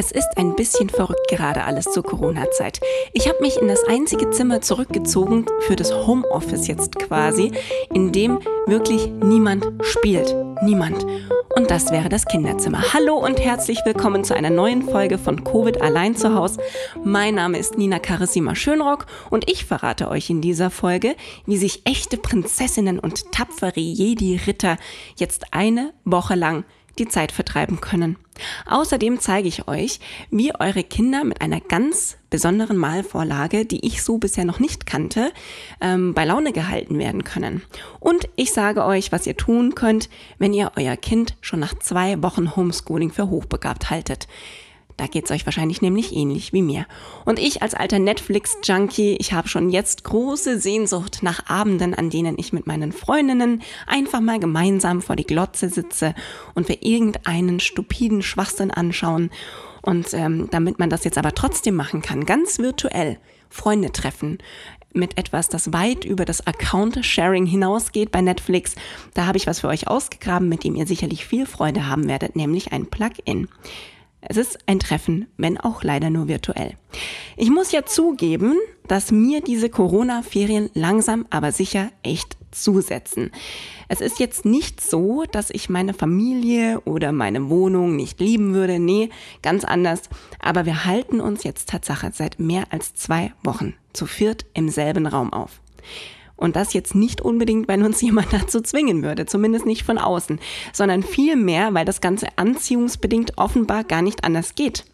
Es ist ein bisschen verrückt gerade alles zur Corona-Zeit. Ich habe mich in das einzige Zimmer zurückgezogen für das Homeoffice jetzt quasi, in dem wirklich niemand spielt. Niemand. Und das wäre das Kinderzimmer. Hallo und herzlich willkommen zu einer neuen Folge von Covid allein zu Haus. Mein Name ist Nina Karissima Schönrock und ich verrate euch in dieser Folge, wie sich echte Prinzessinnen und tapfere Jedi-Ritter jetzt eine Woche lang die Zeit vertreiben können. Außerdem zeige ich euch, wie eure Kinder mit einer ganz besonderen Malvorlage, die ich so bisher noch nicht kannte, ähm, bei Laune gehalten werden können. Und ich sage euch, was ihr tun könnt, wenn ihr euer Kind schon nach zwei Wochen Homeschooling für hochbegabt haltet. Da geht's euch wahrscheinlich nämlich ähnlich wie mir. Und ich als alter Netflix-Junkie, ich habe schon jetzt große Sehnsucht nach Abenden, an denen ich mit meinen Freundinnen einfach mal gemeinsam vor die Glotze sitze und wir irgendeinen stupiden Schwachsinn anschauen. Und ähm, damit man das jetzt aber trotzdem machen kann, ganz virtuell, Freunde treffen, mit etwas, das weit über das Account-Sharing hinausgeht bei Netflix. Da habe ich was für euch ausgegraben, mit dem ihr sicherlich viel Freude haben werdet, nämlich ein Plugin. Es ist ein Treffen, wenn auch leider nur virtuell. Ich muss ja zugeben, dass mir diese Corona-Ferien langsam aber sicher echt zusetzen. Es ist jetzt nicht so, dass ich meine Familie oder meine Wohnung nicht lieben würde. Nee, ganz anders. Aber wir halten uns jetzt Tatsache seit mehr als zwei Wochen zu viert im selben Raum auf. Und das jetzt nicht unbedingt, weil uns jemand dazu zwingen würde, zumindest nicht von außen, sondern vielmehr, weil das Ganze anziehungsbedingt offenbar gar nicht anders geht.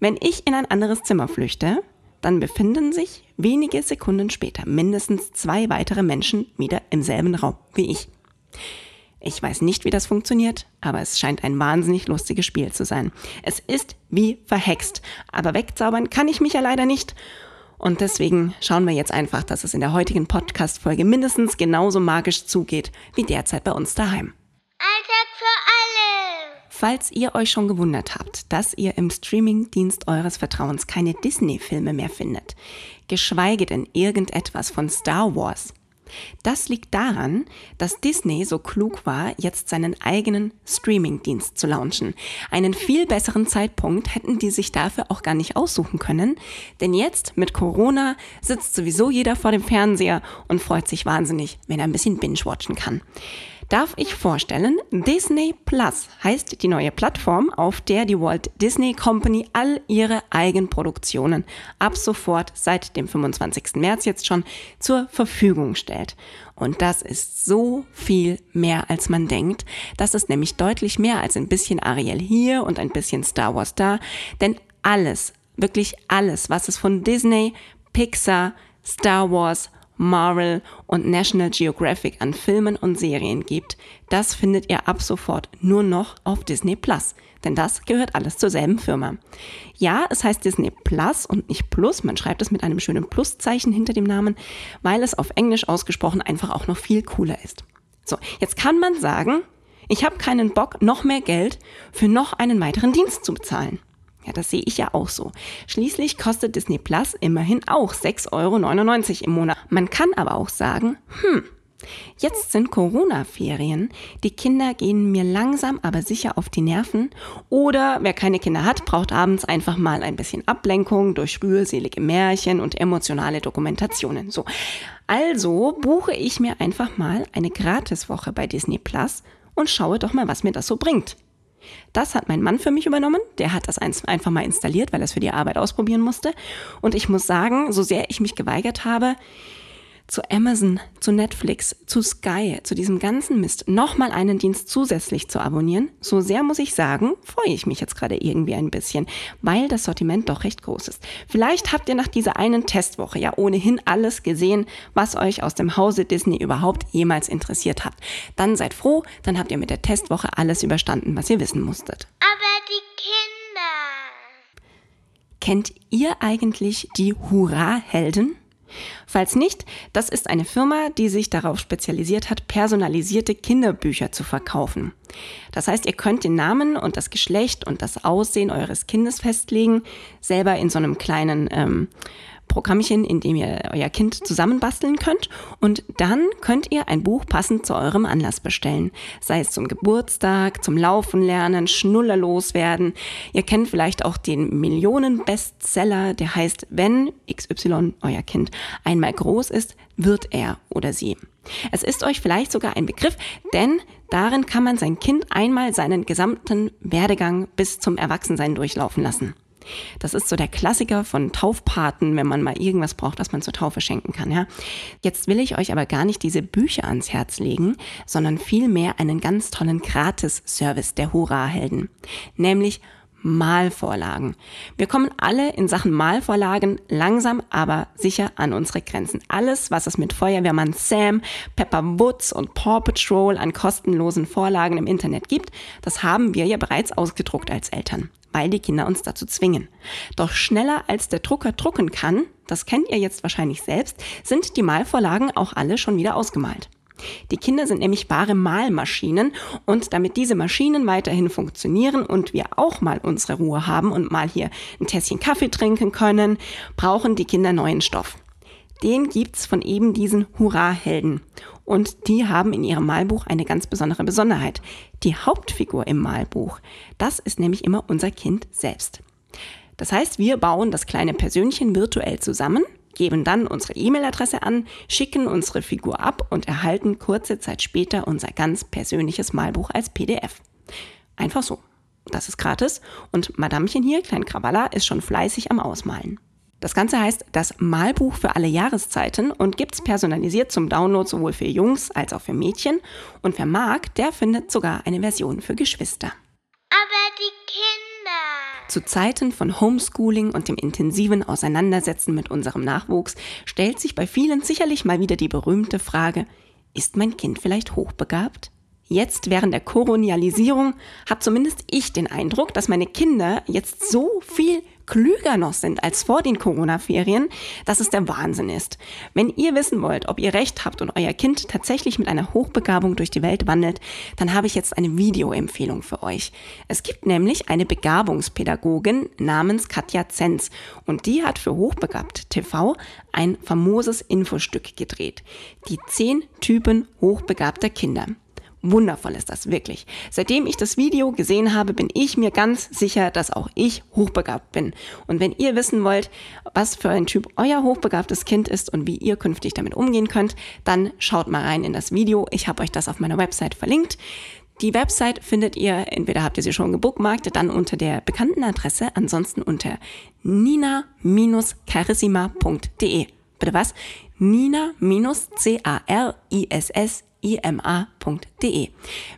Wenn ich in ein anderes Zimmer flüchte, dann befinden sich wenige Sekunden später mindestens zwei weitere Menschen wieder im selben Raum wie ich. Ich weiß nicht, wie das funktioniert, aber es scheint ein wahnsinnig lustiges Spiel zu sein. Es ist wie verhext, aber wegzaubern kann ich mich ja leider nicht. Und deswegen schauen wir jetzt einfach, dass es in der heutigen Podcast-Folge mindestens genauso magisch zugeht wie derzeit bei uns daheim. Alltag für alle! Falls ihr euch schon gewundert habt, dass ihr im Streamingdienst eures Vertrauens keine Disney-Filme mehr findet, geschweige denn irgendetwas von Star Wars, das liegt daran, dass Disney so klug war, jetzt seinen eigenen Streaming-Dienst zu launchen. Einen viel besseren Zeitpunkt hätten die sich dafür auch gar nicht aussuchen können, denn jetzt mit Corona sitzt sowieso jeder vor dem Fernseher und freut sich wahnsinnig, wenn er ein bisschen binge-watchen kann darf ich vorstellen, Disney Plus heißt die neue Plattform, auf der die Walt Disney Company all ihre Eigenproduktionen ab sofort seit dem 25. März jetzt schon zur Verfügung stellt. Und das ist so viel mehr, als man denkt. Das ist nämlich deutlich mehr als ein bisschen Ariel hier und ein bisschen Star Wars da. Denn alles, wirklich alles, was es von Disney, Pixar, Star Wars, Marvel und National Geographic an Filmen und Serien gibt, das findet ihr ab sofort nur noch auf Disney Plus. Denn das gehört alles zur selben Firma. Ja, es heißt Disney Plus und nicht Plus. Man schreibt es mit einem schönen Pluszeichen hinter dem Namen, weil es auf Englisch ausgesprochen einfach auch noch viel cooler ist. So, jetzt kann man sagen, ich habe keinen Bock, noch mehr Geld für noch einen weiteren Dienst zu bezahlen. Ja, das sehe ich ja auch so. Schließlich kostet Disney Plus immerhin auch 6,99 Euro im Monat. Man kann aber auch sagen, hm, Jetzt sind Corona-Ferien. Die Kinder gehen mir langsam aber sicher auf die Nerven. Oder wer keine Kinder hat, braucht abends einfach mal ein bisschen Ablenkung durch rührselige Märchen und emotionale Dokumentationen. So. Also buche ich mir einfach mal eine Gratiswoche bei Disney Plus und schaue doch mal, was mir das so bringt. Das hat mein Mann für mich übernommen. Der hat das einfach mal installiert, weil er es für die Arbeit ausprobieren musste. Und ich muss sagen, so sehr ich mich geweigert habe, zu Amazon, zu Netflix, zu Sky, zu diesem ganzen Mist nochmal einen Dienst zusätzlich zu abonnieren, so sehr muss ich sagen, freue ich mich jetzt gerade irgendwie ein bisschen, weil das Sortiment doch recht groß ist. Vielleicht habt ihr nach dieser einen Testwoche ja ohnehin alles gesehen, was euch aus dem Hause Disney überhaupt jemals interessiert hat. Dann seid froh, dann habt ihr mit der Testwoche alles überstanden, was ihr wissen musstet. Aber die Kinder. Kennt ihr eigentlich die Hurra-Helden? Falls nicht, das ist eine Firma, die sich darauf spezialisiert hat, personalisierte Kinderbücher zu verkaufen. Das heißt, ihr könnt den Namen und das Geschlecht und das Aussehen eures Kindes festlegen, selber in so einem kleinen ähm, Programmchen, in dem ihr euer Kind zusammenbasteln könnt. Und dann könnt ihr ein Buch passend zu eurem Anlass bestellen. Sei es zum Geburtstag, zum Laufen lernen, Schnuller loswerden. Ihr kennt vielleicht auch den Millionen-Bestseller, der heißt, wenn XY, euer Kind, einmal groß ist, wird er oder sie. Es ist euch vielleicht sogar ein Begriff, denn darin kann man sein Kind einmal seinen gesamten Werdegang bis zum Erwachsensein durchlaufen lassen. Das ist so der Klassiker von Taufpaten, wenn man mal irgendwas braucht, was man zur Taufe schenken kann. Ja? Jetzt will ich euch aber gar nicht diese Bücher ans Herz legen, sondern vielmehr einen ganz tollen Gratis-Service der Hurra-Helden, nämlich Malvorlagen. Wir kommen alle in Sachen Malvorlagen langsam, aber sicher an unsere Grenzen. Alles, was es mit Feuerwehrmann Sam, Pepper Woods und Paw Patrol an kostenlosen Vorlagen im Internet gibt, das haben wir ja bereits ausgedruckt als Eltern weil die Kinder uns dazu zwingen. Doch schneller als der Drucker drucken kann, das kennt ihr jetzt wahrscheinlich selbst, sind die Malvorlagen auch alle schon wieder ausgemalt. Die Kinder sind nämlich wahre Malmaschinen und damit diese Maschinen weiterhin funktionieren und wir auch mal unsere Ruhe haben und mal hier ein Tässchen Kaffee trinken können, brauchen die Kinder neuen Stoff. Den gibt's von eben diesen Hurra-Helden. Und die haben in ihrem Malbuch eine ganz besondere Besonderheit. Die Hauptfigur im Malbuch, das ist nämlich immer unser Kind selbst. Das heißt, wir bauen das kleine Persönchen virtuell zusammen, geben dann unsere E-Mail-Adresse an, schicken unsere Figur ab und erhalten kurze Zeit später unser ganz persönliches Malbuch als PDF. Einfach so. Das ist gratis und Madamchen hier, Klein Krawalla, ist schon fleißig am Ausmalen. Das Ganze heißt das Malbuch für alle Jahreszeiten und gibt's personalisiert zum Download sowohl für Jungs als auch für Mädchen. Und wer mag, der findet sogar eine Version für Geschwister. Zu Zeiten von Homeschooling und dem intensiven Auseinandersetzen mit unserem Nachwuchs stellt sich bei vielen sicherlich mal wieder die berühmte Frage, ist mein Kind vielleicht hochbegabt? Jetzt während der Kolonialisierung habe zumindest ich den Eindruck, dass meine Kinder jetzt so viel klüger noch sind als vor den Corona-Ferien, dass es der Wahnsinn ist. Wenn ihr wissen wollt, ob ihr recht habt und euer Kind tatsächlich mit einer Hochbegabung durch die Welt wandelt, dann habe ich jetzt eine Videoempfehlung für euch. Es gibt nämlich eine Begabungspädagogin namens Katja Zenz und die hat für Hochbegabt TV ein famoses Infostück gedreht. Die zehn Typen hochbegabter Kinder. Wundervoll ist das wirklich. Seitdem ich das Video gesehen habe, bin ich mir ganz sicher, dass auch ich hochbegabt bin. Und wenn ihr wissen wollt, was für ein Typ euer hochbegabtes Kind ist und wie ihr künftig damit umgehen könnt, dann schaut mal rein in das Video. Ich habe euch das auf meiner Website verlinkt. Die Website findet ihr, entweder habt ihr sie schon gebookmarkt, dann unter der bekannten Adresse, ansonsten unter nina-carissima.de. Bitte was? Nina-C-A-R-I-S-S ima.de.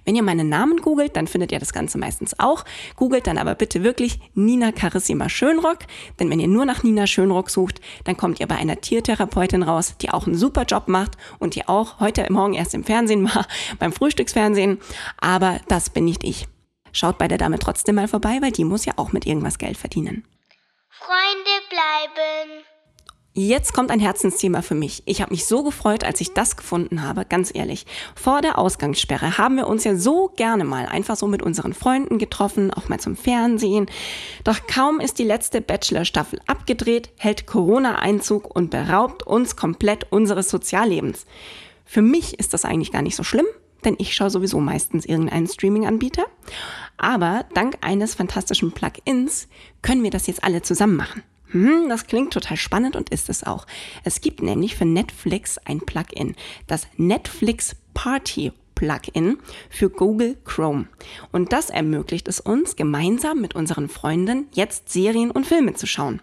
Wenn ihr meinen Namen googelt, dann findet ihr das Ganze meistens auch. Googelt dann aber bitte wirklich Nina Carissima Schönrock, denn wenn ihr nur nach Nina Schönrock sucht, dann kommt ihr bei einer Tiertherapeutin raus, die auch einen super Job macht und die auch heute Morgen erst im Fernsehen war, beim Frühstücksfernsehen. Aber das bin nicht ich. Schaut bei der Dame trotzdem mal vorbei, weil die muss ja auch mit irgendwas Geld verdienen. Freunde bleiben. Jetzt kommt ein Herzensthema für mich. Ich habe mich so gefreut, als ich das gefunden habe, ganz ehrlich. Vor der Ausgangssperre haben wir uns ja so gerne mal einfach so mit unseren Freunden getroffen, auch mal zum Fernsehen. Doch kaum ist die letzte Bachelor-Staffel abgedreht, hält Corona Einzug und beraubt uns komplett unseres Soziallebens. Für mich ist das eigentlich gar nicht so schlimm, denn ich schaue sowieso meistens irgendeinen Streaming-Anbieter. Aber dank eines fantastischen Plugins können wir das jetzt alle zusammen machen. Hm, das klingt total spannend und ist es auch. Es gibt nämlich für Netflix ein Plugin, das Netflix Party Plugin für Google Chrome. Und das ermöglicht es uns, gemeinsam mit unseren Freunden jetzt Serien und Filme zu schauen.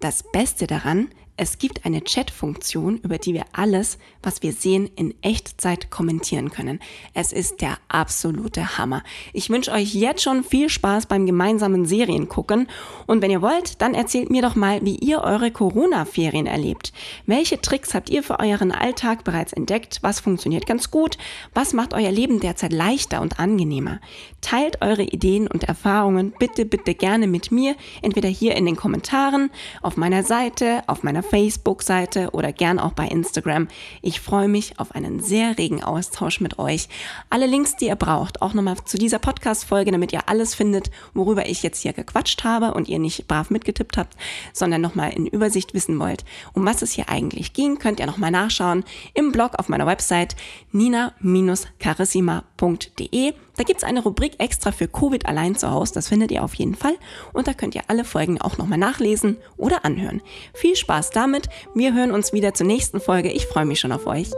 Das Beste daran, es gibt eine Chat-Funktion, über die wir alles, was wir sehen, in Echtzeit kommentieren können. Es ist der absolute Hammer. Ich wünsche euch jetzt schon viel Spaß beim gemeinsamen Serien gucken. Und wenn ihr wollt, dann erzählt mir doch mal, wie ihr eure Corona-Ferien erlebt. Welche Tricks habt ihr für euren Alltag bereits entdeckt? Was funktioniert ganz gut? Was macht euer Leben derzeit leichter und angenehmer? Teilt eure Ideen und Erfahrungen bitte, bitte gerne mit mir, entweder hier in den Kommentaren, auf meiner Seite, auf meiner Facebook-Seite oder gern auch bei Instagram. Ich freue mich auf einen sehr regen Austausch mit euch. Alle Links, die ihr braucht, auch nochmal zu dieser Podcast-Folge, damit ihr alles findet, worüber ich jetzt hier gequatscht habe und ihr nicht brav mitgetippt habt, sondern nochmal in Übersicht wissen wollt, um was es hier eigentlich ging, könnt ihr nochmal nachschauen im Blog auf meiner Website nina-carissima.de. Da gibt's eine Rubrik extra für Covid allein zu Hause, das findet ihr auf jeden Fall. Und da könnt ihr alle Folgen auch nochmal nachlesen oder anhören. Viel Spaß damit. Wir hören uns wieder zur nächsten Folge. Ich freue mich schon auf euch.